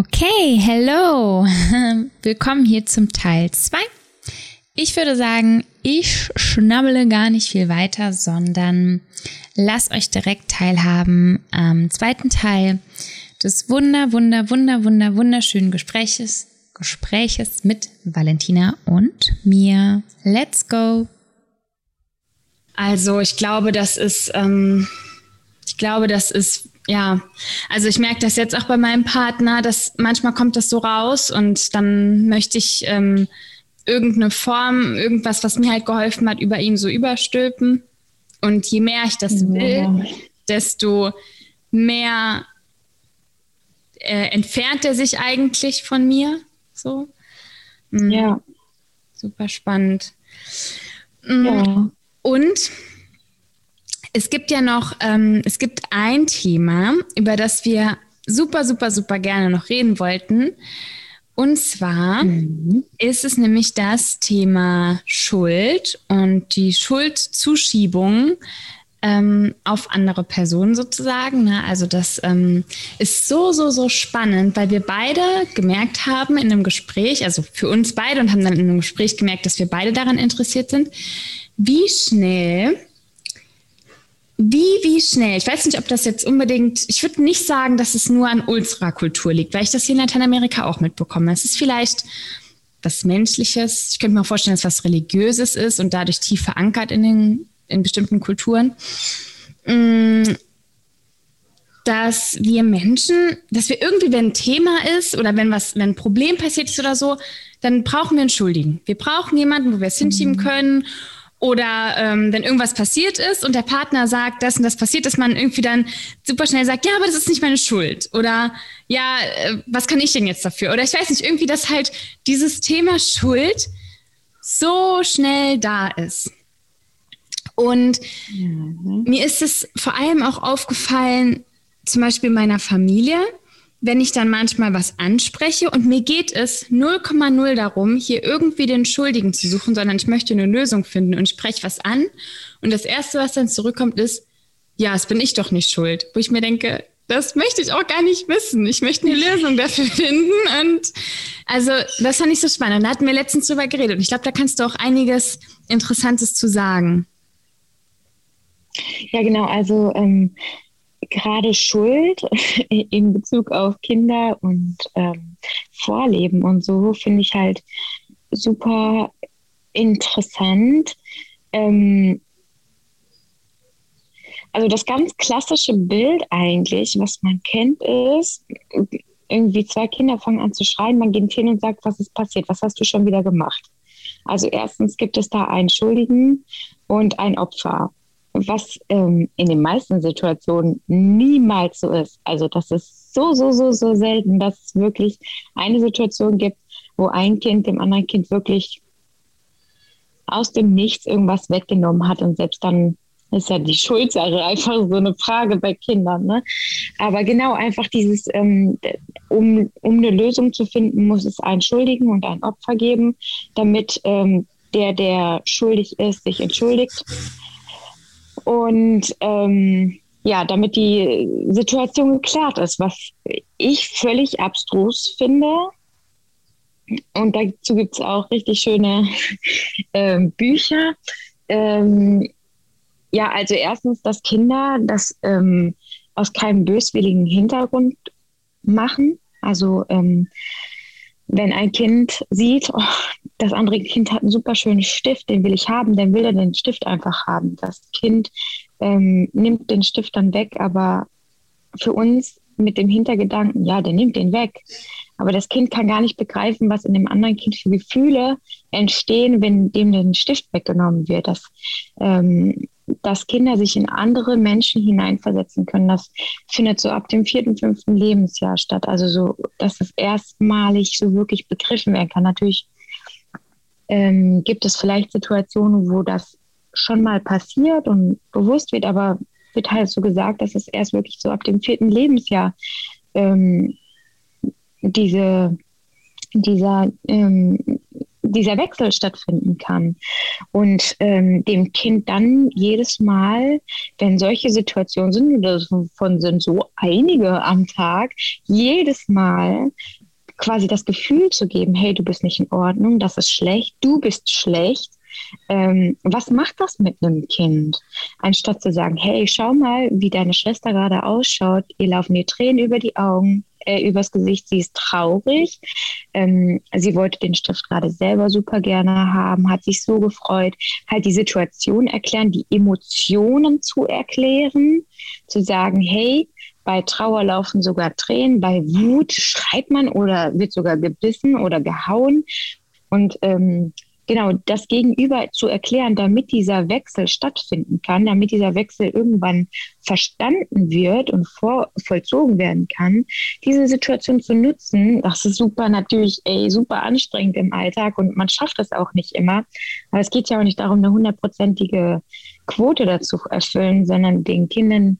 Okay, hello. Willkommen hier zum Teil 2. Ich würde sagen, ich schnabbele gar nicht viel weiter, sondern lass euch direkt teilhaben am zweiten Teil des wunder, wunder, wunder, wunder, wunderschönen Gespräches, Gespräches mit Valentina und mir. Let's go. Also ich glaube, das ist, ähm, ich glaube, das ist ja, also ich merke das jetzt auch bei meinem Partner, dass manchmal kommt das so raus und dann möchte ich ähm, irgendeine Form, irgendwas, was mir halt geholfen hat, über ihn so überstülpen. Und je mehr ich das will, desto mehr äh, entfernt er sich eigentlich von mir. So. Mhm. Ja. Super spannend. Mhm. Ja. Und es gibt ja noch, ähm, es gibt ein Thema, über das wir super, super, super gerne noch reden wollten. Und zwar mhm. ist es nämlich das Thema Schuld und die Schuldzuschiebung ähm, auf andere Personen sozusagen. Ne? Also das ähm, ist so, so, so spannend, weil wir beide gemerkt haben in einem Gespräch, also für uns beide und haben dann in einem Gespräch gemerkt, dass wir beide daran interessiert sind, wie schnell wie, wie schnell? Ich weiß nicht, ob das jetzt unbedingt, ich würde nicht sagen, dass es nur an Ultrakultur liegt, weil ich das hier in Lateinamerika auch mitbekomme. Es ist vielleicht was Menschliches. Ich könnte mir vorstellen, dass es was Religiöses ist und dadurch tief verankert in, den, in bestimmten Kulturen. Mm, dass wir Menschen, dass wir irgendwie, wenn ein Thema ist oder wenn was, wenn ein Problem passiert ist oder so, dann brauchen wir einen Schuldigen. Wir brauchen jemanden, wo wir es hinschieben mhm. können oder ähm, wenn irgendwas passiert ist und der Partner sagt, das und das passiert ist, man irgendwie dann super schnell sagt, ja, aber das ist nicht meine Schuld. Oder ja, äh, was kann ich denn jetzt dafür? Oder ich weiß nicht, irgendwie, dass halt dieses Thema Schuld so schnell da ist. Und mhm. mir ist es vor allem auch aufgefallen, zum Beispiel meiner Familie, wenn ich dann manchmal was anspreche und mir geht es 0,0 darum, hier irgendwie den Schuldigen zu suchen, sondern ich möchte eine Lösung finden und spreche was an. Und das Erste, was dann zurückkommt, ist, ja, es bin ich doch nicht schuld. Wo ich mir denke, das möchte ich auch gar nicht wissen. Ich möchte eine Lösung dafür finden. Und also, das fand ich so spannend. Da hatten wir letztens drüber geredet. Und ich glaube, da kannst du auch einiges Interessantes zu sagen. Ja, genau. Also, ähm, gerade Schuld in Bezug auf Kinder und ähm, Vorleben und so finde ich halt super interessant. Ähm, also das ganz klassische Bild eigentlich, was man kennt, ist, irgendwie zwei Kinder fangen an zu schreien, man geht hin und sagt, was ist passiert, was hast du schon wieder gemacht? Also erstens gibt es da einen Schuldigen und ein Opfer was ähm, in den meisten Situationen niemals so ist. Also das ist so, so, so, so selten, dass es wirklich eine Situation gibt, wo ein Kind dem anderen Kind wirklich aus dem Nichts irgendwas weggenommen hat und selbst dann ist ja die Schuldsache einfach so eine Frage bei Kindern. Ne? Aber genau einfach dieses, ähm, um, um eine Lösung zu finden, muss es einen Schuldigen und ein Opfer geben, damit ähm, der, der schuldig ist, sich entschuldigt und ähm, ja, damit die Situation geklärt ist, was ich völlig abstrus finde. Und dazu gibt es auch richtig schöne äh, Bücher. Ähm, ja, also erstens, dass Kinder das ähm, aus keinem böswilligen Hintergrund machen. Also ähm, wenn ein Kind sieht, oh, das andere Kind hat einen super schönen Stift, den will ich haben, dann will er den Stift einfach haben. Das Kind ähm, nimmt den Stift dann weg, aber für uns mit dem Hintergedanken, ja, der nimmt den weg. Aber das Kind kann gar nicht begreifen, was in dem anderen Kind für Gefühle entstehen, wenn dem den Stift weggenommen wird. Dass, ähm, dass Kinder sich in andere Menschen hineinversetzen können, das findet so ab dem vierten, fünften Lebensjahr statt. Also so, dass es erstmalig so wirklich begriffen werden kann. Natürlich ähm, gibt es vielleicht Situationen, wo das schon mal passiert und bewusst wird, aber wird halt so gesagt, dass es erst wirklich so ab dem vierten Lebensjahr ähm, diese, dieser, ähm, dieser Wechsel stattfinden kann. Und ähm, dem Kind dann jedes Mal, wenn solche Situationen sind, und davon sind so einige am Tag, jedes Mal quasi das Gefühl zu geben, hey, du bist nicht in Ordnung, das ist schlecht, du bist schlecht. Ähm, was macht das mit einem Kind? Anstatt zu sagen, hey, schau mal, wie deine Schwester gerade ausschaut, ihr laufen dir Tränen über die Augen, äh, übers Gesicht, sie ist traurig. Ähm, sie wollte den Stift gerade selber super gerne haben, hat sich so gefreut, halt die Situation erklären, die Emotionen zu erklären, zu sagen, hey, bei Trauer laufen sogar Tränen, bei Wut schreit man oder wird sogar gebissen oder gehauen. Und ähm, genau das Gegenüber zu erklären, damit dieser Wechsel stattfinden kann, damit dieser Wechsel irgendwann verstanden wird und vor, vollzogen werden kann, diese Situation zu nutzen, das ist super natürlich, ey, super anstrengend im Alltag und man schafft das auch nicht immer. Aber es geht ja auch nicht darum, eine hundertprozentige Quote dazu erfüllen, sondern den Kindern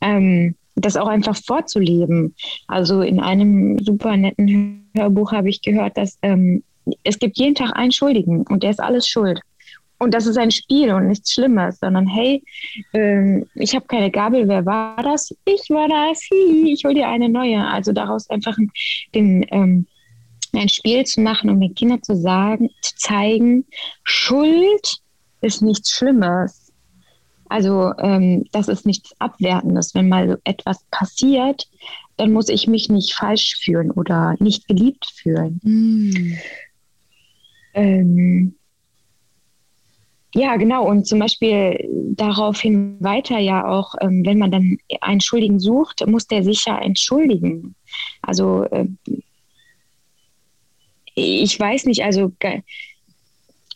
ähm, das auch einfach vorzuleben. Also in einem super netten Hörbuch habe ich gehört, dass ähm, es gibt jeden Tag einen Schuldigen und der ist alles schuld. Und das ist ein Spiel und nichts Schlimmes, sondern hey, ähm, ich habe keine Gabel, wer war das? Ich war das, Hi, ich hol dir eine neue. Also daraus einfach den, ähm, ein Spiel zu machen, um den Kindern zu sagen, zu zeigen, Schuld ist nichts Schlimmes. Also ähm, das ist nichts Abwertendes. Wenn mal etwas passiert, dann muss ich mich nicht falsch fühlen oder nicht geliebt fühlen. Mm. Ähm, ja, genau. Und zum Beispiel daraufhin weiter ja auch, ähm, wenn man dann einen Schuldigen sucht, muss der sich ja entschuldigen. Also äh, ich weiß nicht, also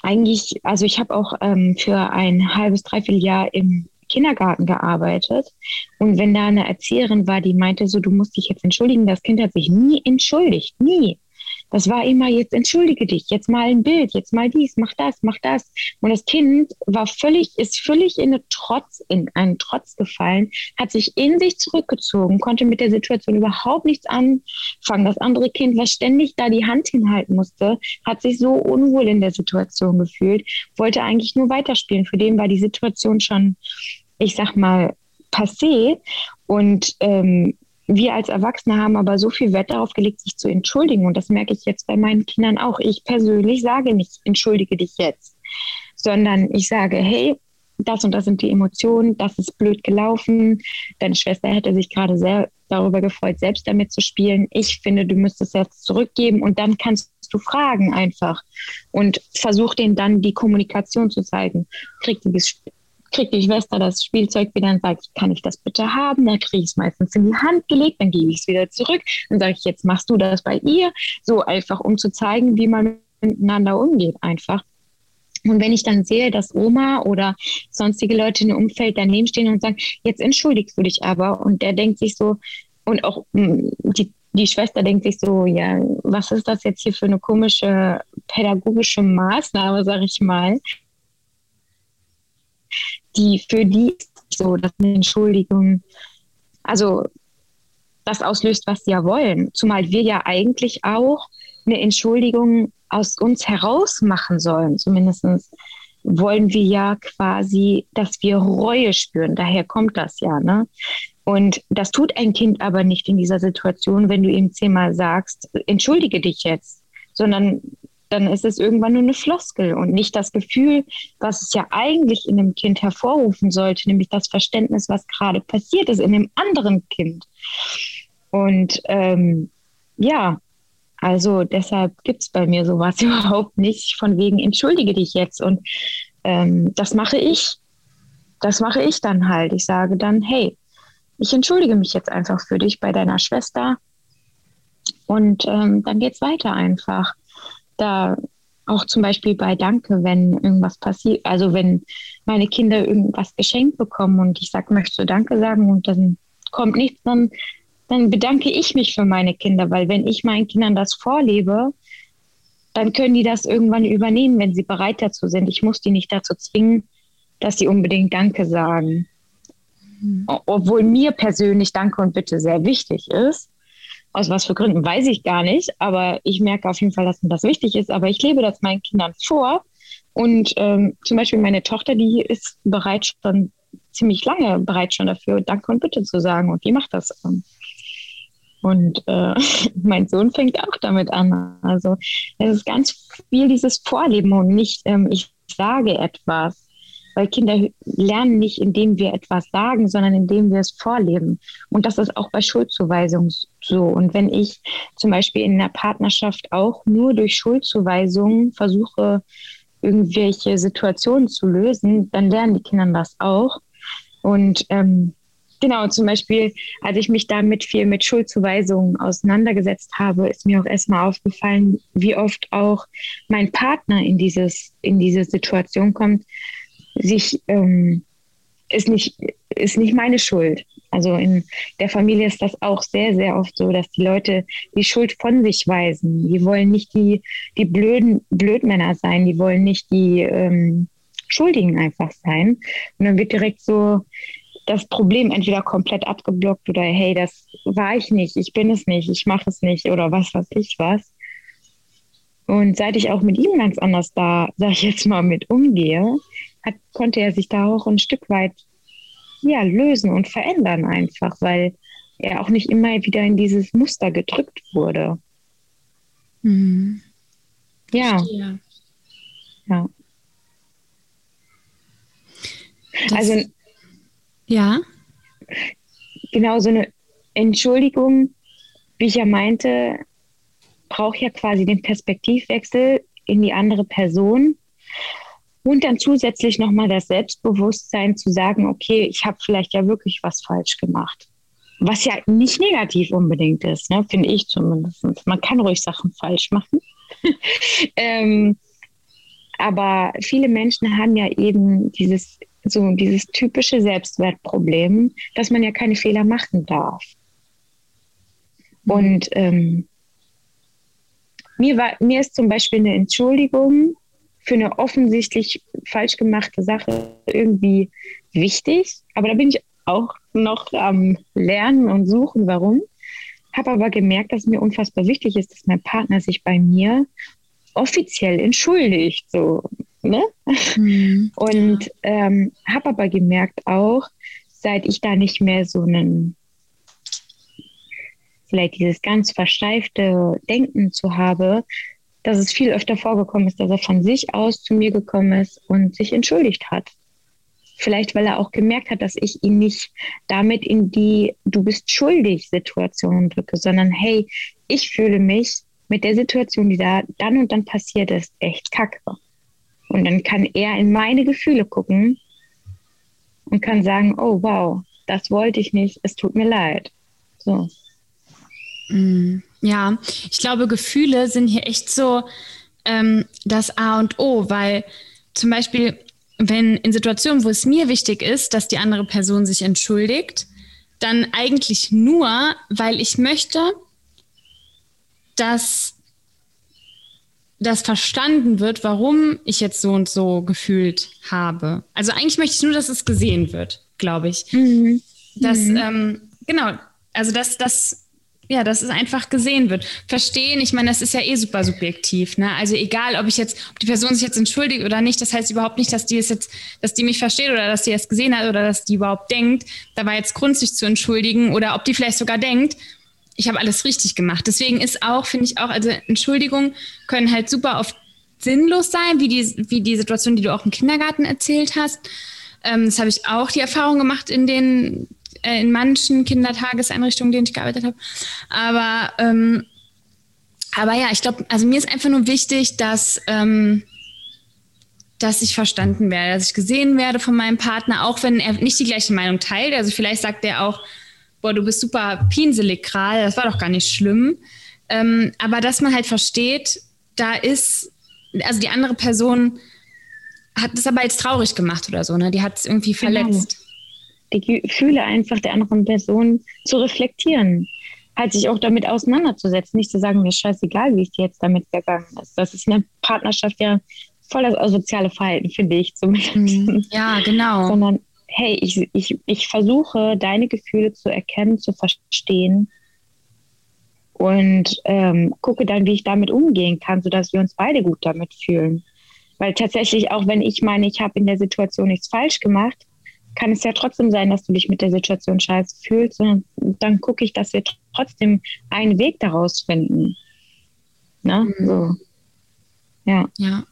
eigentlich, also ich habe auch ähm, für ein halbes, dreiviertel Jahr im Kindergarten gearbeitet. Und wenn da eine Erzieherin war, die meinte so, du musst dich jetzt entschuldigen, das Kind hat sich nie entschuldigt, nie. Das war immer jetzt entschuldige dich, jetzt mal ein Bild, jetzt mal dies, mach das, mach das. Und das Kind war völlig, ist völlig in eine Trotz, in einen Trotz gefallen, hat sich in sich zurückgezogen, konnte mit der Situation überhaupt nichts anfangen. Das andere Kind, was ständig da die Hand hinhalten musste, hat sich so unwohl in der Situation gefühlt, wollte eigentlich nur weiterspielen. Für den war die Situation schon, ich sag mal, passé. Und ähm, wir als Erwachsene haben aber so viel Wert darauf gelegt, sich zu entschuldigen. Und das merke ich jetzt bei meinen Kindern auch. Ich persönlich sage nicht, entschuldige dich jetzt, sondern ich sage, hey, das und das sind die Emotionen, das ist blöd gelaufen. Deine Schwester hätte sich gerade sehr darüber gefreut, selbst damit zu spielen. Ich finde, du müsstest jetzt zurückgeben und dann kannst du fragen einfach und versuch denen dann die Kommunikation zu zeigen. Die kriegt die Schwester das Spielzeug wieder und sagt, kann ich das bitte haben? Dann kriege ich es meistens in die Hand gelegt, dann gebe ich es wieder zurück. Dann sage ich, jetzt machst du das bei ihr. So einfach, um zu zeigen, wie man miteinander umgeht einfach. Und wenn ich dann sehe, dass Oma oder sonstige Leute in dem Umfeld daneben stehen und sagen, jetzt entschuldigst du dich aber, und der denkt sich so, und auch hm, die, die Schwester denkt sich so, ja, was ist das jetzt hier für eine komische pädagogische Maßnahme, sag ich mal, die für die so, dass eine Entschuldigung, also das auslöst, was sie ja wollen. Zumal wir ja eigentlich auch eine Entschuldigung aus uns heraus machen sollen. Zumindest wollen wir ja quasi, dass wir Reue spüren. Daher kommt das ja. Ne? Und das tut ein Kind aber nicht in dieser Situation, wenn du ihm zehnmal sagst, entschuldige dich jetzt, sondern dann ist es irgendwann nur eine Floskel und nicht das Gefühl, was es ja eigentlich in einem Kind hervorrufen sollte, nämlich das Verständnis, was gerade passiert ist in einem anderen Kind. Und ähm, ja, also deshalb gibt es bei mir sowas überhaupt nicht, von wegen entschuldige dich jetzt. Und ähm, das mache ich. Das mache ich dann halt. Ich sage dann, hey, ich entschuldige mich jetzt einfach für dich bei deiner Schwester. Und ähm, dann es weiter einfach da auch zum Beispiel bei Danke, wenn irgendwas passiert, also wenn meine Kinder irgendwas geschenkt bekommen und ich sage, möchte Danke sagen und dann kommt nichts, dann, dann bedanke ich mich für meine Kinder, weil wenn ich meinen Kindern das vorlebe, dann können die das irgendwann übernehmen, wenn sie bereit dazu sind. Ich muss die nicht dazu zwingen, dass sie unbedingt Danke sagen. Mhm. Obwohl mir persönlich Danke und Bitte sehr wichtig ist. Aus was für Gründen weiß ich gar nicht, aber ich merke auf jeden Fall, dass mir das wichtig ist. Aber ich lebe das meinen Kindern vor. Und ähm, zum Beispiel meine Tochter, die ist bereit schon ziemlich lange bereit schon dafür, Danke und Bitte zu sagen. Und die macht das. Und äh, mein Sohn fängt auch damit an. Also es ist ganz viel dieses Vorleben und nicht, ähm, ich sage etwas. Weil Kinder lernen nicht, indem wir etwas sagen, sondern indem wir es vorleben. Und das ist auch bei Schuldzuweisung so. Und wenn ich zum Beispiel in einer Partnerschaft auch nur durch Schuldzuweisungen versuche, irgendwelche Situationen zu lösen, dann lernen die Kinder das auch. Und ähm, genau, zum Beispiel, als ich mich damit viel mit Schuldzuweisungen auseinandergesetzt habe, ist mir auch erstmal aufgefallen, wie oft auch mein Partner in dieses, in diese Situation kommt, sich ähm, ist nicht, ist nicht meine Schuld. Also in der Familie ist das auch sehr, sehr oft so, dass die Leute die Schuld von sich weisen. Die wollen nicht die, die blöden Blödmänner sein, die wollen nicht die ähm, Schuldigen einfach sein. Und dann wird direkt so das Problem entweder komplett abgeblockt oder hey, das war ich nicht, ich bin es nicht, ich mache es nicht oder was weiß ich was. Und seit ich auch mit ihm ganz anders da, sag ich jetzt mal, mit umgehe, hat, konnte er sich da auch ein Stück weit ja, lösen und verändern einfach, weil er auch nicht immer wieder in dieses Muster gedrückt wurde. Mhm. Ja. Ja. Das, also ja. Genau so eine Entschuldigung, wie ich ja meinte, braucht ja quasi den Perspektivwechsel in die andere Person und dann zusätzlich nochmal das Selbstbewusstsein zu sagen, okay, ich habe vielleicht ja wirklich was falsch gemacht. Was ja nicht negativ unbedingt ist, ne? finde ich zumindest. Man kann ruhig Sachen falsch machen. ähm, aber viele Menschen haben ja eben dieses so dieses typische Selbstwertproblem, dass man ja keine Fehler machen darf. Mhm. Und ähm, mir, war, mir ist zum Beispiel eine Entschuldigung für eine offensichtlich falsch gemachte Sache irgendwie wichtig, aber da bin ich auch noch am Lernen und Suchen, warum. Habe aber gemerkt, dass mir unfassbar wichtig ist, dass mein Partner sich bei mir offiziell entschuldigt. So, ne? Mhm. Und ähm, habe aber gemerkt auch, seit ich da nicht mehr so einen, vielleicht dieses ganz versteifte Denken zu habe, dass es viel öfter vorgekommen ist, dass er von sich aus zu mir gekommen ist und sich entschuldigt hat. Vielleicht, weil er auch gemerkt hat, dass ich ihn nicht damit in die Du bist schuldig Situation drücke, sondern hey, ich fühle mich mit der Situation, die da dann und dann passiert ist, echt kacke. Und dann kann er in meine Gefühle gucken und kann sagen, oh wow, das wollte ich nicht, es tut mir leid. So. Mm, ja, ich glaube, Gefühle sind hier echt so ähm, das A und O, weil zum Beispiel, wenn in Situationen, wo es mir wichtig ist, dass die andere Person sich entschuldigt, dann eigentlich nur, weil ich möchte, dass das verstanden wird, warum ich jetzt so und so gefühlt habe. Also eigentlich möchte ich nur, dass es gesehen wird, glaube ich. Mhm. Dass, mhm. Ähm, genau, also dass das, ja, dass es einfach gesehen wird. Verstehen, ich meine, das ist ja eh super subjektiv, ne? Also egal, ob ich jetzt, ob die Person sich jetzt entschuldigt oder nicht, das heißt überhaupt nicht, dass die es jetzt, dass die mich versteht oder dass die es gesehen hat oder dass die überhaupt denkt, da war jetzt Grund, sich zu entschuldigen oder ob die vielleicht sogar denkt, ich habe alles richtig gemacht. Deswegen ist auch, finde ich auch, also Entschuldigungen können halt super oft sinnlos sein, wie die, wie die Situation, die du auch im Kindergarten erzählt hast. Ähm, das habe ich auch die Erfahrung gemacht in den äh, in manchen Kindertageseinrichtungen, in denen ich gearbeitet habe. Aber ähm, aber ja, ich glaube, also mir ist einfach nur wichtig, dass ähm, dass ich verstanden werde, dass ich gesehen werde von meinem Partner, auch wenn er nicht die gleiche Meinung teilt. Also vielleicht sagt er auch, boah, du bist super pinselig gerade, das war doch gar nicht schlimm. Ähm, aber dass man halt versteht, da ist, also die andere Person hat das aber jetzt traurig gemacht oder so, ne? Die hat es irgendwie genau. verletzt. Die Gefühle einfach der anderen Person zu reflektieren, halt sich auch damit auseinanderzusetzen, nicht zu sagen, mir ist scheißegal, wie es jetzt damit gegangen ist. Das ist eine Partnerschaft ja voll das asoziale Verhalten, finde ich zumindest. Mhm. Ja, genau. Sondern hey, ich, ich, ich versuche, deine Gefühle zu erkennen, zu verstehen und ähm, gucke dann, wie ich damit umgehen kann, sodass wir uns beide gut damit fühlen. Weil tatsächlich, auch wenn ich meine, ich habe in der Situation nichts falsch gemacht, kann es ja trotzdem sein, dass du dich mit der Situation scheiße fühlst. Und dann gucke ich, dass wir trotzdem einen Weg daraus finden. Ne? Mhm. So. Ja. Ja.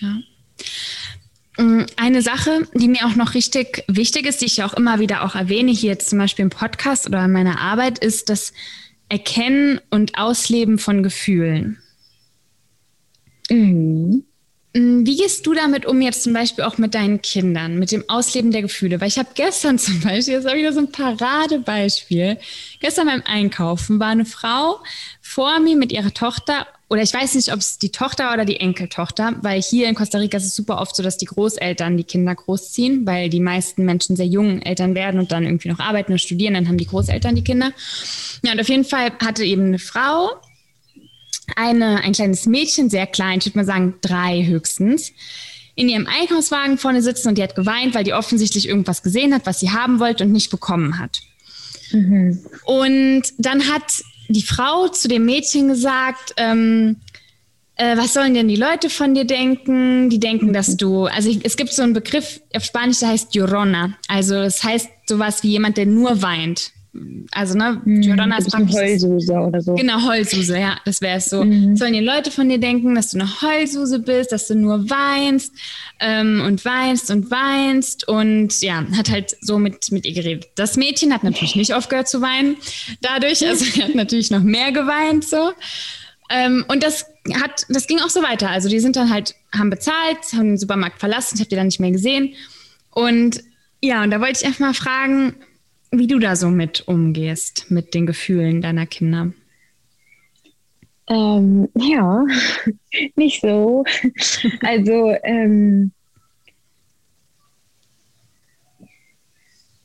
ja. Mm, eine Sache, die mir auch noch richtig wichtig ist, die ich auch immer wieder auch erwähne, hier jetzt zum Beispiel im Podcast oder in meiner Arbeit, ist das Erkennen und Ausleben von Gefühlen. Mhm. Mm, wie gehst du damit um, jetzt zum Beispiel auch mit deinen Kindern, mit dem Ausleben der Gefühle? Weil ich habe gestern zum Beispiel, das ist wieder so ein Paradebeispiel, gestern beim Einkaufen war eine Frau vor mir mit ihrer Tochter, oder ich weiß nicht, ob es die Tochter war oder die Enkeltochter, weil hier in Costa Rica ist es super oft so, dass die Großeltern die Kinder großziehen, weil die meisten Menschen sehr jung Eltern werden und dann irgendwie noch arbeiten und studieren, dann haben die Großeltern die Kinder. Ja, und auf jeden Fall hatte eben eine Frau, eine, ein kleines Mädchen, sehr klein, ich würde mal sagen drei höchstens, in ihrem Einkaufswagen vorne sitzen und die hat geweint, weil die offensichtlich irgendwas gesehen hat, was sie haben wollte und nicht bekommen hat. Mhm. Und dann hat die Frau zu dem Mädchen gesagt, ähm, äh, was sollen denn die Leute von dir denken? Die denken, dass du, also ich, es gibt so einen Begriff auf Spanisch, der heißt Llorona. Also das heißt sowas wie jemand, der nur weint also ne, Giordana hm, ist praktisch. Heulsuse oder so. Genau, Heulsuse, ja, das wäre es so. Mhm. Sollen die Leute von dir denken, dass du eine Heulsuse bist, dass du nur weinst ähm, und weinst und weinst und ja, hat halt so mit, mit ihr geredet. Das Mädchen hat natürlich nicht aufgehört zu weinen dadurch, also er hat natürlich noch mehr geweint so. Ähm, und das hat, das ging auch so weiter. Also die sind dann halt, haben bezahlt, haben den Supermarkt verlassen, ich habe die dann nicht mehr gesehen. Und ja, und da wollte ich einfach mal fragen, wie du da so mit umgehst, mit den Gefühlen deiner Kinder. Ähm, ja, nicht so. Also ähm,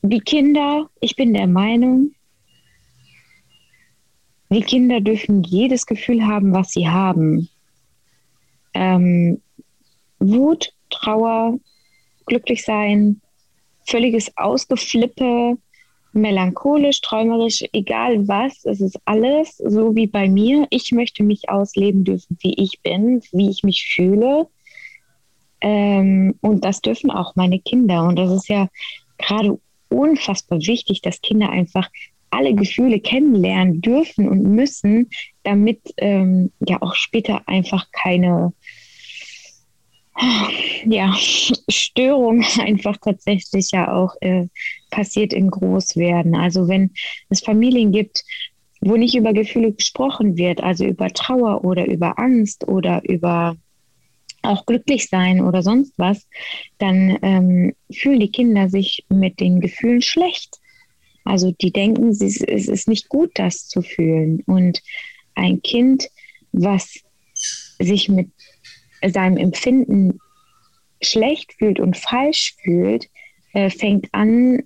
die Kinder, ich bin der Meinung, die Kinder dürfen jedes Gefühl haben, was sie haben. Ähm, Wut, Trauer, glücklich sein, völliges Ausgeflippe, melancholisch, träumerisch, egal was, es ist alles so wie bei mir. Ich möchte mich ausleben dürfen, wie ich bin, wie ich mich fühle. Ähm, und das dürfen auch meine Kinder. Und das ist ja gerade unfassbar wichtig, dass Kinder einfach alle Gefühle kennenlernen dürfen und müssen, damit ähm, ja auch später einfach keine ja, Störung einfach tatsächlich ja auch äh, passiert in Großwerden. Also wenn es Familien gibt, wo nicht über Gefühle gesprochen wird, also über Trauer oder über Angst oder über auch glücklich sein oder sonst was, dann ähm, fühlen die Kinder sich mit den Gefühlen schlecht. Also die denken, es ist nicht gut, das zu fühlen. Und ein Kind, was sich mit seinem Empfinden schlecht fühlt und falsch fühlt, äh, fängt an,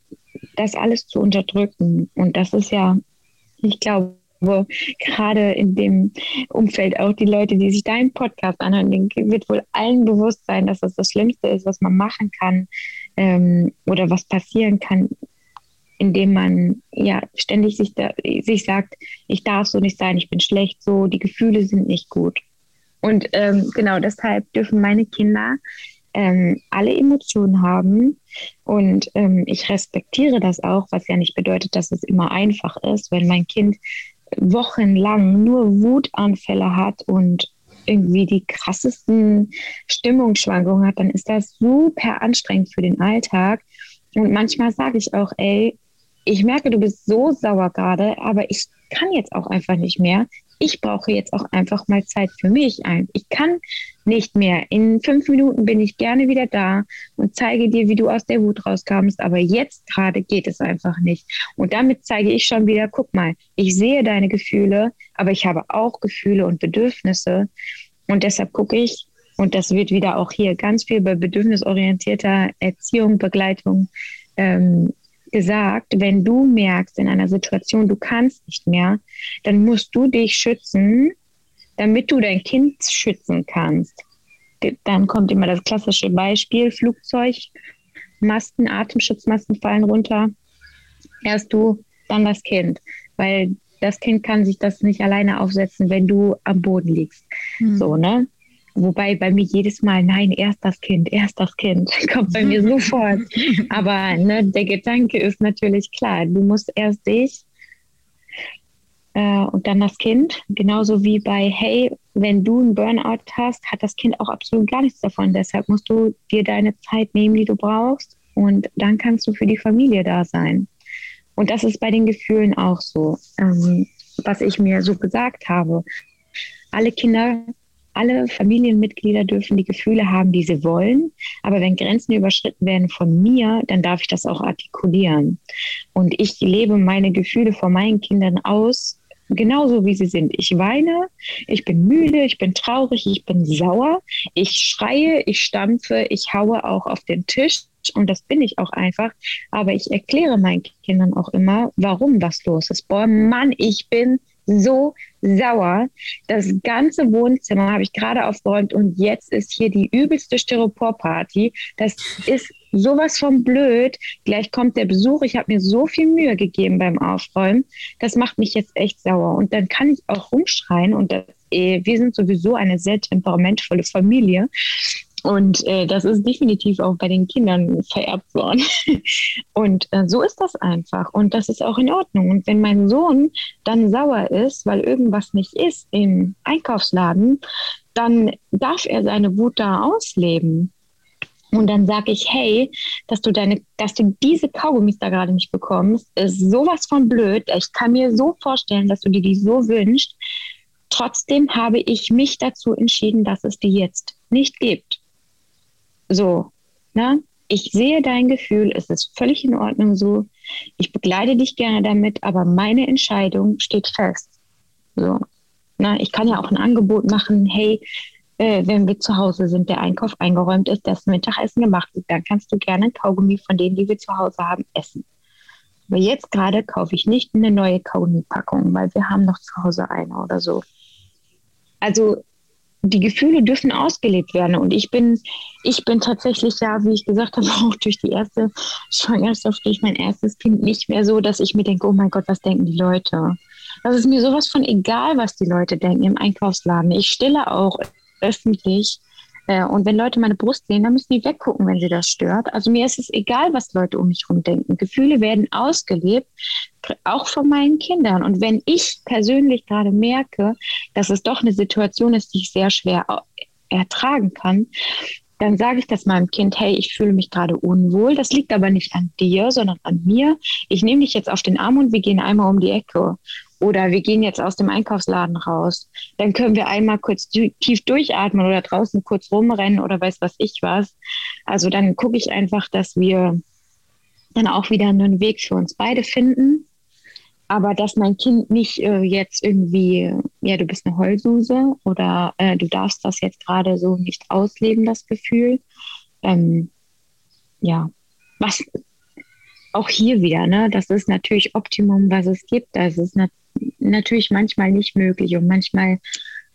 das alles zu unterdrücken. Und das ist ja, ich glaube, gerade in dem Umfeld auch die Leute, die sich deinen Podcast anhören, wird wohl allen bewusst sein, dass das das Schlimmste ist, was man machen kann ähm, oder was passieren kann, indem man ja ständig sich, da, sich sagt, ich darf so nicht sein, ich bin schlecht so, die Gefühle sind nicht gut. Und ähm, genau deshalb dürfen meine Kinder ähm, alle Emotionen haben. Und ähm, ich respektiere das auch, was ja nicht bedeutet, dass es immer einfach ist, wenn mein Kind wochenlang nur Wutanfälle hat und irgendwie die krassesten Stimmungsschwankungen hat, dann ist das super anstrengend für den Alltag. Und manchmal sage ich auch, ey, ich merke, du bist so sauer gerade, aber ich kann jetzt auch einfach nicht mehr ich brauche jetzt auch einfach mal Zeit für mich ein. Ich kann nicht mehr. In fünf Minuten bin ich gerne wieder da und zeige dir, wie du aus der Wut rauskommst. Aber jetzt gerade geht es einfach nicht. Und damit zeige ich schon wieder, guck mal, ich sehe deine Gefühle, aber ich habe auch Gefühle und Bedürfnisse. Und deshalb gucke ich, und das wird wieder auch hier ganz viel bei bedürfnisorientierter Erziehung, Begleitung ähm, gesagt, wenn du merkst in einer Situation, du kannst nicht mehr, dann musst du dich schützen, damit du dein Kind schützen kannst. Dann kommt immer das klassische Beispiel, Flugzeug, Masten, Atemschutzmasken fallen runter. Erst du, dann das Kind. Weil das Kind kann sich das nicht alleine aufsetzen, wenn du am Boden liegst. Mhm. So, ne? Wobei bei mir jedes Mal, nein, erst das Kind, erst das Kind, kommt bei mir sofort. Aber ne, der Gedanke ist natürlich klar, du musst erst dich äh, und dann das Kind. Genauso wie bei, hey, wenn du einen Burnout hast, hat das Kind auch absolut gar nichts davon. Deshalb musst du dir deine Zeit nehmen, die du brauchst. Und dann kannst du für die Familie da sein. Und das ist bei den Gefühlen auch so, ähm, was ich mir so gesagt habe. Alle Kinder alle Familienmitglieder dürfen die Gefühle haben, die sie wollen. Aber wenn Grenzen überschritten werden von mir, dann darf ich das auch artikulieren. Und ich lebe meine Gefühle vor meinen Kindern aus, genauso wie sie sind. Ich weine, ich bin müde, ich bin traurig, ich bin sauer, ich schreie, ich stampfe, ich haue auch auf den Tisch. Und das bin ich auch einfach. Aber ich erkläre meinen Kindern auch immer, warum was los ist. Boah, Mann, ich bin so sauer. Das ganze Wohnzimmer habe ich gerade aufgeräumt und jetzt ist hier die übelste Styroporparty. Das ist sowas von blöd. Gleich kommt der Besuch. Ich habe mir so viel Mühe gegeben beim Aufräumen. Das macht mich jetzt echt sauer. Und dann kann ich auch rumschreien und das, äh, wir sind sowieso eine sehr temperamentvolle Familie. Und äh, das ist definitiv auch bei den Kindern vererbt worden. Und äh, so ist das einfach. Und das ist auch in Ordnung. Und wenn mein Sohn dann sauer ist, weil irgendwas nicht ist im Einkaufsladen, dann darf er seine Wut da ausleben. Und dann sage ich, hey, dass du deine, dass du diese Kaugummis da gerade nicht bekommst, ist sowas von blöd. Ich kann mir so vorstellen, dass du dir die so wünschst. Trotzdem habe ich mich dazu entschieden, dass es die jetzt nicht gibt. So, ne? Ich sehe dein Gefühl, es ist völlig in Ordnung so. Ich begleite dich gerne damit, aber meine Entscheidung steht fest. So, ne? Ich kann ja auch ein Angebot machen, hey, äh, wenn wir zu Hause sind, der Einkauf eingeräumt ist, das Mittagessen gemacht ist, dann kannst du gerne ein Kaugummi von denen, die wir zu Hause haben, essen. Aber jetzt gerade kaufe ich nicht eine neue Kaugummi-Packung, weil wir haben noch zu Hause eine oder so. Also die Gefühle dürfen ausgelebt werden. Und ich bin, ich bin tatsächlich ja, wie ich gesagt habe, auch durch die erste Schwangerschaft, durch mein erstes Kind nicht mehr so, dass ich mir denke, oh mein Gott, was denken die Leute? Das ist mir sowas von egal, was die Leute denken im Einkaufsladen. Ich stille auch öffentlich und wenn Leute meine Brust sehen, dann müssen die weggucken, wenn sie das stört. Also mir ist es egal, was Leute um mich herum denken. Gefühle werden ausgelebt, auch von meinen Kindern. Und wenn ich persönlich gerade merke, dass es doch eine Situation ist, die ich sehr schwer ertragen kann, dann sage ich das meinem Kind, hey, ich fühle mich gerade unwohl. Das liegt aber nicht an dir, sondern an mir. Ich nehme dich jetzt auf den Arm und wir gehen einmal um die Ecke. Oder wir gehen jetzt aus dem Einkaufsladen raus. Dann können wir einmal kurz tief durchatmen oder draußen kurz rumrennen oder weiß was ich was. Also dann gucke ich einfach, dass wir dann auch wieder einen Weg für uns beide finden. Aber dass mein Kind nicht äh, jetzt irgendwie, ja, du bist eine Heulsuse oder äh, du darfst das jetzt gerade so nicht ausleben, das Gefühl. Ähm, ja, was auch hier wieder, ne, das ist natürlich Optimum, was es gibt. Das ist natürlich manchmal nicht möglich und manchmal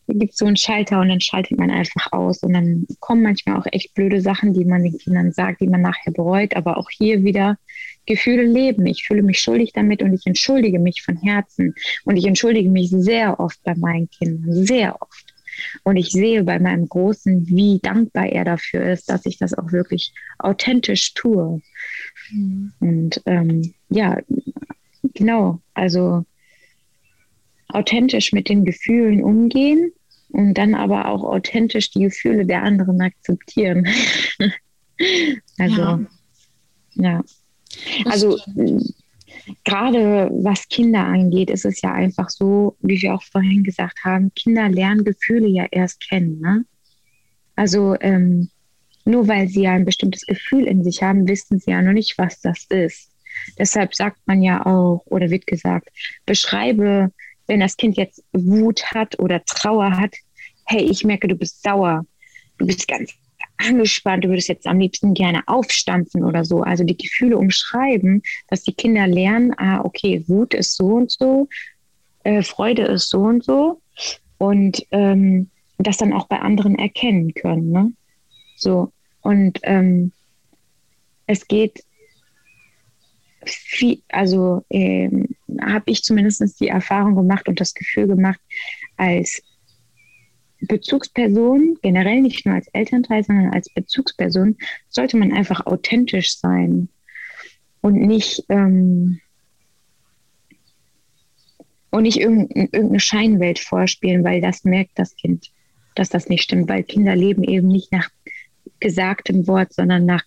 gibt es so einen Schalter und dann schaltet man einfach aus und dann kommen manchmal auch echt blöde Sachen, die man den Kindern sagt, die man nachher bereut. Aber auch hier wieder Gefühle leben. Ich fühle mich schuldig damit und ich entschuldige mich von Herzen und ich entschuldige mich sehr oft bei meinen Kindern, sehr oft. Und ich sehe bei meinem Großen, wie dankbar er dafür ist, dass ich das auch wirklich authentisch tue. Mhm. Und ähm, ja, genau, also authentisch mit den Gefühlen umgehen und dann aber auch authentisch die Gefühle der anderen akzeptieren. also, ja. ja. Also, gerade was Kinder angeht, ist es ja einfach so, wie wir auch vorhin gesagt haben, Kinder lernen Gefühle ja erst kennen. Ne? Also, ähm, nur weil sie ja ein bestimmtes Gefühl in sich haben, wissen sie ja noch nicht, was das ist. Deshalb sagt man ja auch, oder wird gesagt, beschreibe wenn das Kind jetzt Wut hat oder Trauer hat, hey, ich merke, du bist sauer, du bist ganz angespannt, du würdest jetzt am liebsten gerne aufstampfen oder so. Also die Gefühle umschreiben, dass die Kinder lernen, ah, okay, Wut ist so und so, äh, Freude ist so und so und ähm, das dann auch bei anderen erkennen können. Ne? So, und ähm, es geht viel, also ähm, habe ich zumindest die Erfahrung gemacht und das Gefühl gemacht, als Bezugsperson, generell nicht nur als Elternteil, sondern als Bezugsperson, sollte man einfach authentisch sein und nicht, ähm, und nicht irgendeine Scheinwelt vorspielen, weil das merkt das Kind, dass das nicht stimmt, weil Kinder leben eben nicht nach gesagtem Wort, sondern nach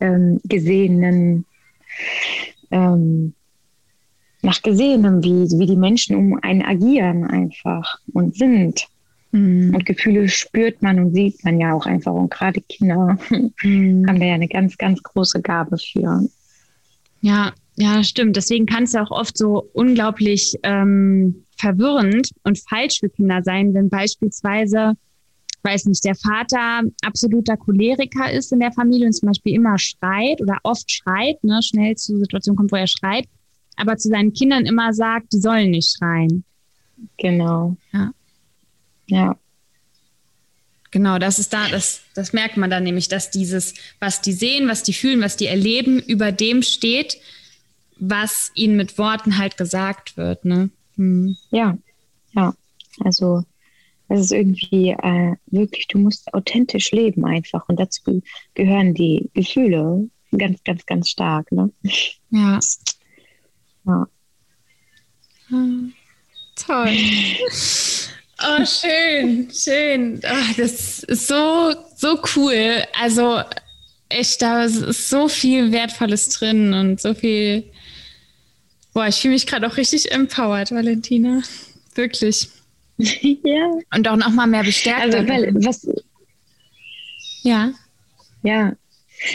ähm, gesehenen, ähm, nach gesehenem, wie, wie die Menschen um einen agieren einfach und sind. Mhm. Und Gefühle spürt man und sieht man ja auch einfach. Und gerade Kinder mhm. haben da ja eine ganz, ganz große Gabe für. Ja, ja, stimmt. Deswegen kann es ja auch oft so unglaublich ähm, verwirrend und falsch für Kinder sein, wenn beispielsweise, weiß nicht, der Vater absoluter Choleriker ist in der Familie und zum Beispiel immer schreit oder oft schreit, ne, schnell zu Situationen kommt, wo er schreit, aber zu seinen Kindern immer sagt, die sollen nicht schreien. Genau. Ja. Ja. Genau, das ist da, das, das merkt man dann nämlich, dass dieses, was die sehen, was die fühlen, was die erleben, über dem steht, was ihnen mit Worten halt gesagt wird. Ne? Hm. Ja, ja. Also es ist irgendwie äh, wirklich, du musst authentisch leben einfach und dazu gehören die Gefühle ganz, ganz, ganz stark. Ne? Ja. ja. Hm. Toll. Oh, schön, schön. Oh, das ist so, so cool. Also echt, da ist so viel Wertvolles drin und so viel. Boah, ich fühle mich gerade auch richtig empowered, Valentina. Wirklich. ja. Und auch noch mal mehr bestärkt. Also, weil, was, ja. Ja.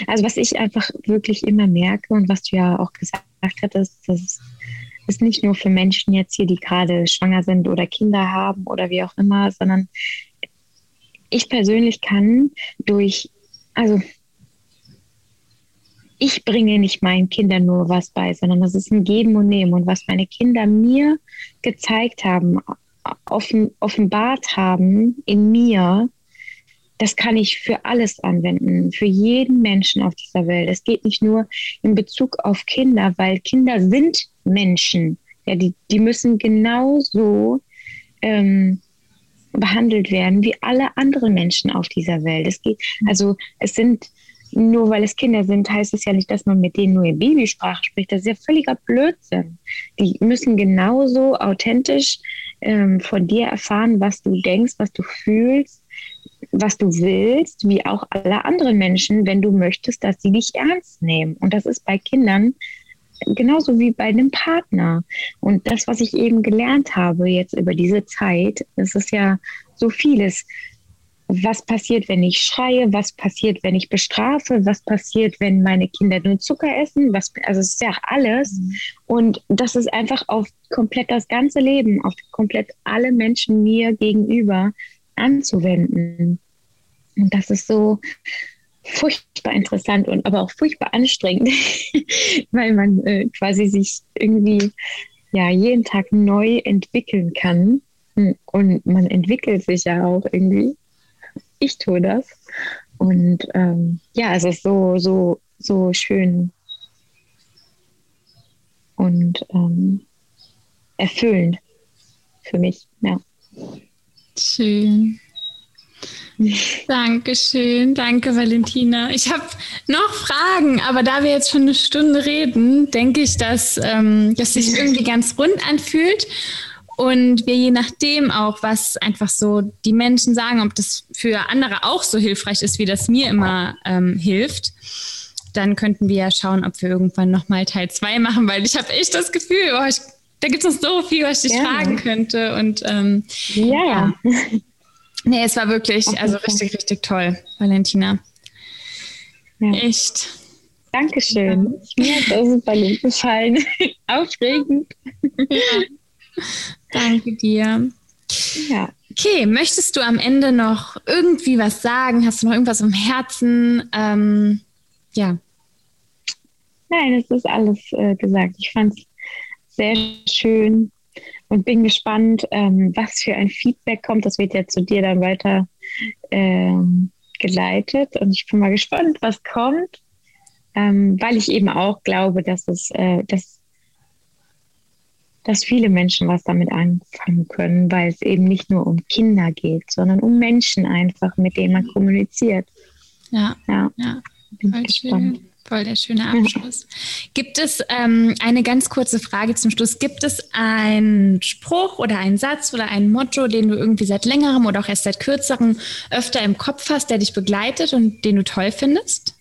Also, was ich einfach wirklich immer merke und was du ja auch gesagt hattest, dass ist nicht nur für Menschen jetzt hier, die gerade schwanger sind oder Kinder haben oder wie auch immer, sondern ich persönlich kann durch, also ich bringe nicht meinen Kindern nur was bei, sondern das ist ein Geben und Nehmen. Und was meine Kinder mir gezeigt haben, offen, offenbart haben in mir, das kann ich für alles anwenden, für jeden Menschen auf dieser Welt. Es geht nicht nur in Bezug auf Kinder, weil Kinder sind Menschen. Ja, die, die müssen genauso ähm, behandelt werden wie alle anderen Menschen auf dieser Welt. Es geht, also es sind nur weil es Kinder sind, heißt es ja nicht, dass man mit denen nur in Babysprache spricht. Das ist ja völliger Blödsinn. Die müssen genauso authentisch ähm, von dir erfahren, was du denkst, was du fühlst, was du willst, wie auch alle anderen Menschen, wenn du möchtest, dass sie dich ernst nehmen. Und das ist bei Kindern genauso wie bei einem Partner. Und das, was ich eben gelernt habe jetzt über diese Zeit, das ist ja so vieles. Was passiert, wenn ich schreie? Was passiert, wenn ich bestrafe? Was passiert, wenn meine Kinder nur Zucker essen? Was, also es ist ja alles. Mhm. Und das ist einfach auf komplett das ganze Leben, auf komplett alle Menschen mir gegenüber anzuwenden. Und das ist so furchtbar interessant und aber auch furchtbar anstrengend, weil man äh, quasi sich irgendwie ja jeden Tag neu entwickeln kann. Und man entwickelt sich ja auch irgendwie. Ich tue das. Und ähm, ja, es ist so, so, so schön und ähm, erfüllend für mich, ja. Schön. Dankeschön, danke Valentina. Ich habe noch Fragen, aber da wir jetzt schon eine Stunde reden, denke ich, dass ähm, das sich irgendwie ganz rund anfühlt und wir je nachdem auch, was einfach so die Menschen sagen, ob das für andere auch so hilfreich ist, wie das mir immer ähm, hilft, dann könnten wir ja schauen, ob wir irgendwann nochmal Teil 2 machen, weil ich habe echt das Gefühl, oh, ich da gibt es noch so viel, was ich dich fragen könnte. Und ähm, ja. ja. Nee, es war wirklich, also richtig, richtig toll, Valentina. Ja. Echt. Dankeschön. Mir hat das super gut gefallen. Aufregend. Ja. Danke dir. Ja. Okay, möchtest du am Ende noch irgendwie was sagen? Hast du noch irgendwas im Herzen? Ähm, ja. Nein, es ist alles äh, gesagt. Ich fand es sehr schön und bin gespannt, ähm, was für ein Feedback kommt. Das wird ja zu dir dann weiter ähm, geleitet und ich bin mal gespannt, was kommt. ähm, weil ich eben auch glaube, dass es, äh, dass, dass viele Menschen was damit anfangen können, weil es eben nicht nur um Kinder geht, sondern um Menschen einfach, mit denen man kommuniziert. Ja, ja, ja. Bin Voll gespannt. Schön. Voll der schöne Abschluss. Gibt es ähm, eine ganz kurze Frage zum Schluss? Gibt es einen Spruch oder einen Satz oder ein Motto, den du irgendwie seit längerem oder auch erst seit kürzerem öfter im Kopf hast, der dich begleitet und den du toll findest?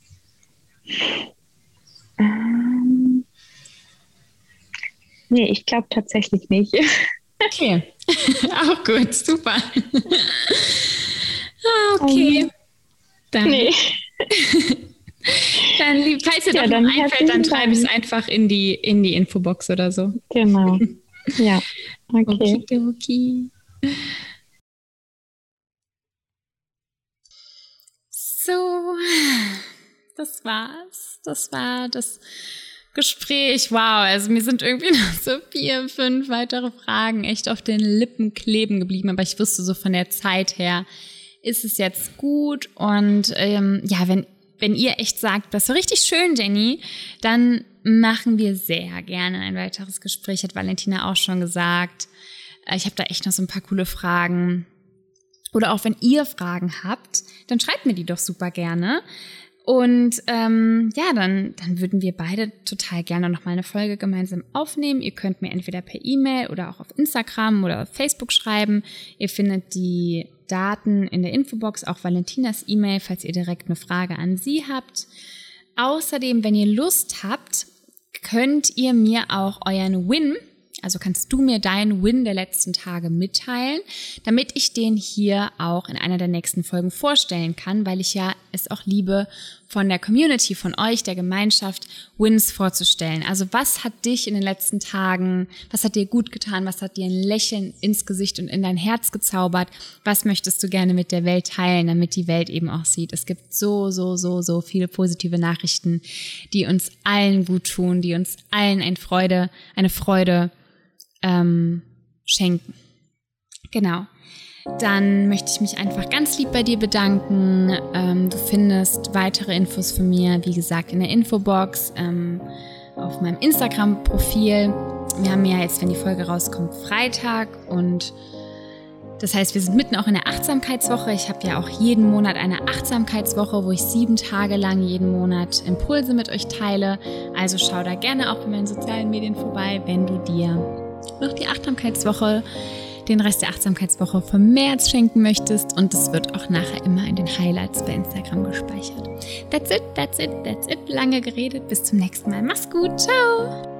Nee, ich glaube tatsächlich nicht. Okay, auch gut, super. okay. Um, dann. Nee. dann, falls dir ja, noch einfällt, dann schreibe ich es einfach in die, in die Infobox oder so. Genau. Ja. Okay. okay, okay. So, das war's. Das war das Gespräch. Wow, also mir sind irgendwie noch so vier, fünf weitere Fragen echt auf den Lippen kleben geblieben, aber ich wusste so von der Zeit her, ist es jetzt gut und ähm, ja, wenn wenn ihr echt sagt, das so richtig schön, Jenny, dann machen wir sehr gerne ein weiteres Gespräch, hat Valentina auch schon gesagt. Äh, ich habe da echt noch so ein paar coole Fragen. Oder auch wenn ihr Fragen habt, dann schreibt mir die doch super gerne. Und ähm, ja, dann, dann würden wir beide total gerne nochmal eine Folge gemeinsam aufnehmen. Ihr könnt mir entweder per E-Mail oder auch auf Instagram oder auf Facebook schreiben. Ihr findet die Daten in der Infobox, auch Valentinas E-Mail, falls ihr direkt eine Frage an sie habt. Außerdem, wenn ihr Lust habt, könnt ihr mir auch euren Win, also kannst du mir deinen Win der letzten Tage mitteilen, damit ich den hier auch in einer der nächsten Folgen vorstellen kann, weil ich ja es auch liebe, von der Community, von euch, der Gemeinschaft, Wins vorzustellen. Also was hat dich in den letzten Tagen, was hat dir gut getan, was hat dir ein Lächeln ins Gesicht und in dein Herz gezaubert, was möchtest du gerne mit der Welt teilen, damit die Welt eben auch sieht. Es gibt so, so, so, so viele positive Nachrichten, die uns allen gut tun, die uns allen eine Freude, eine Freude ähm, schenken. Genau dann möchte ich mich einfach ganz lieb bei dir bedanken. Ähm, du findest weitere Infos von mir, wie gesagt, in der Infobox, ähm, auf meinem Instagram-Profil. Wir haben ja jetzt, wenn die Folge rauskommt, Freitag und das heißt, wir sind mitten auch in der Achtsamkeitswoche. Ich habe ja auch jeden Monat eine Achtsamkeitswoche, wo ich sieben Tage lang jeden Monat Impulse mit euch teile. Also schau da gerne auch bei meinen sozialen Medien vorbei, wenn du dir noch die Achtsamkeitswoche den Rest der Achtsamkeitswoche vom März schenken möchtest. Und es wird auch nachher immer in den Highlights bei Instagram gespeichert. That's it, that's it, that's it. Lange geredet. Bis zum nächsten Mal. Mach's gut. Ciao.